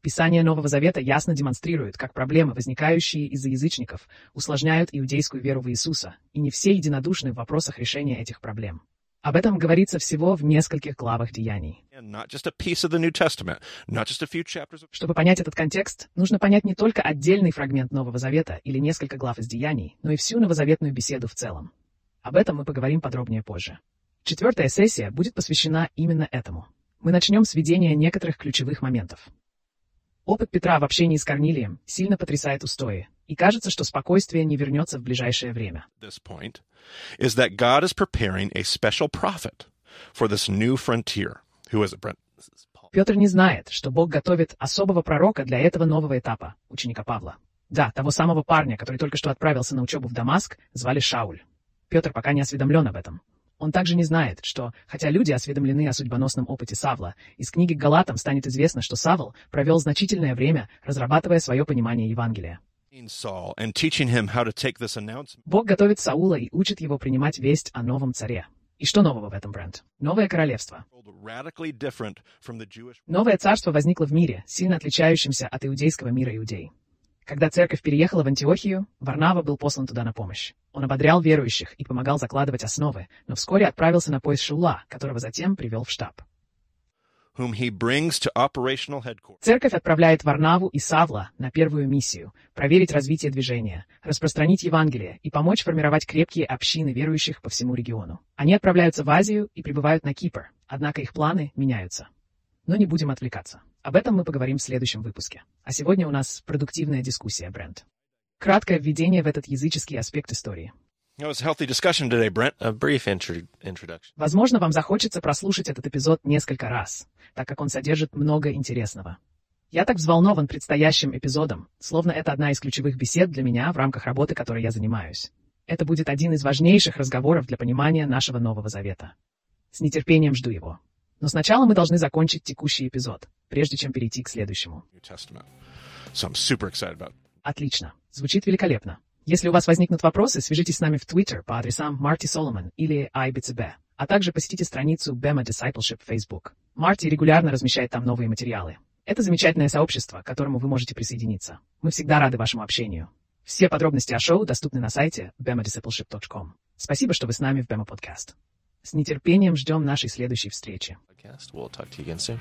Писание Нового Завета ясно демонстрирует, как проблемы, возникающие из-за язычников, усложняют иудейскую веру в Иисуса, и не все единодушны в вопросах решения этих проблем. Об этом говорится всего в нескольких главах Деяний. Чтобы понять этот контекст, нужно понять не только отдельный фрагмент Нового Завета или несколько глав из Деяний, но и всю новозаветную беседу в целом. Об этом мы поговорим подробнее позже. Четвертая сессия будет посвящена именно этому. Мы начнем с введения некоторых ключевых моментов. Опыт Петра в общении с Корнилием сильно потрясает устои, и кажется, что спокойствие не вернется в ближайшее время. this point is that God is preparing a special prophet for this new frontier. Who is it, Brent? This is Paul. Петр не знает, что Бог готовит особого пророка для этого нового этапа, ученика Павла. Да, того самого парня, который только что отправился на учебу в Дамаск, звали Шауль. Петр пока не осведомлен об этом. Он также не знает, что, хотя люди осведомлены о судьбоносном опыте Савла, из книги Галатам станет известно, что Савл провел значительное время, разрабатывая свое понимание Евангелия. Бог готовит Саула и учит его принимать весть о новом царе. И что нового в этом, Брент? Новое королевство. Новое царство возникло в мире, сильно отличающемся от иудейского мира иудей. Когда церковь переехала в Антиохию, Варнава был послан туда на помощь. Он ободрял верующих и помогал закладывать основы, но вскоре отправился на поиск Шула, которого затем привел в штаб. Церковь отправляет Варнаву и Савла на первую миссию – проверить развитие движения, распространить Евангелие и помочь формировать крепкие общины верующих по всему региону. Они отправляются в Азию и прибывают на Кипр, однако их планы меняются. Но не будем отвлекаться. Об этом мы поговорим в следующем выпуске. А сегодня у нас продуктивная дискуссия, Брент. Краткое введение в этот языческий аспект истории. Today, Brent. Возможно, вам захочется прослушать этот эпизод несколько раз, так как он содержит много интересного. Я так взволнован предстоящим эпизодом, словно это одна из ключевых бесед для меня в рамках работы, которой я занимаюсь. Это будет один из важнейших разговоров для понимания нашего Нового Завета. С нетерпением жду его. Но сначала мы должны закончить текущий эпизод, прежде чем перейти к следующему. So Отлично. Звучит великолепно. Если у вас возникнут вопросы, свяжитесь с нами в Twitter по адресам Марти Соломон или IBCB, а также посетите страницу Bema Discipleship в Facebook. Марти регулярно размещает там новые материалы. Это замечательное сообщество, к которому вы можете присоединиться. Мы всегда рады вашему общению. Все подробности о шоу доступны на сайте bemadiscipleship.com. Спасибо, что вы с нами в Bema Podcast. С нетерпением ждем нашей следующей встречи. We'll talk to you again soon.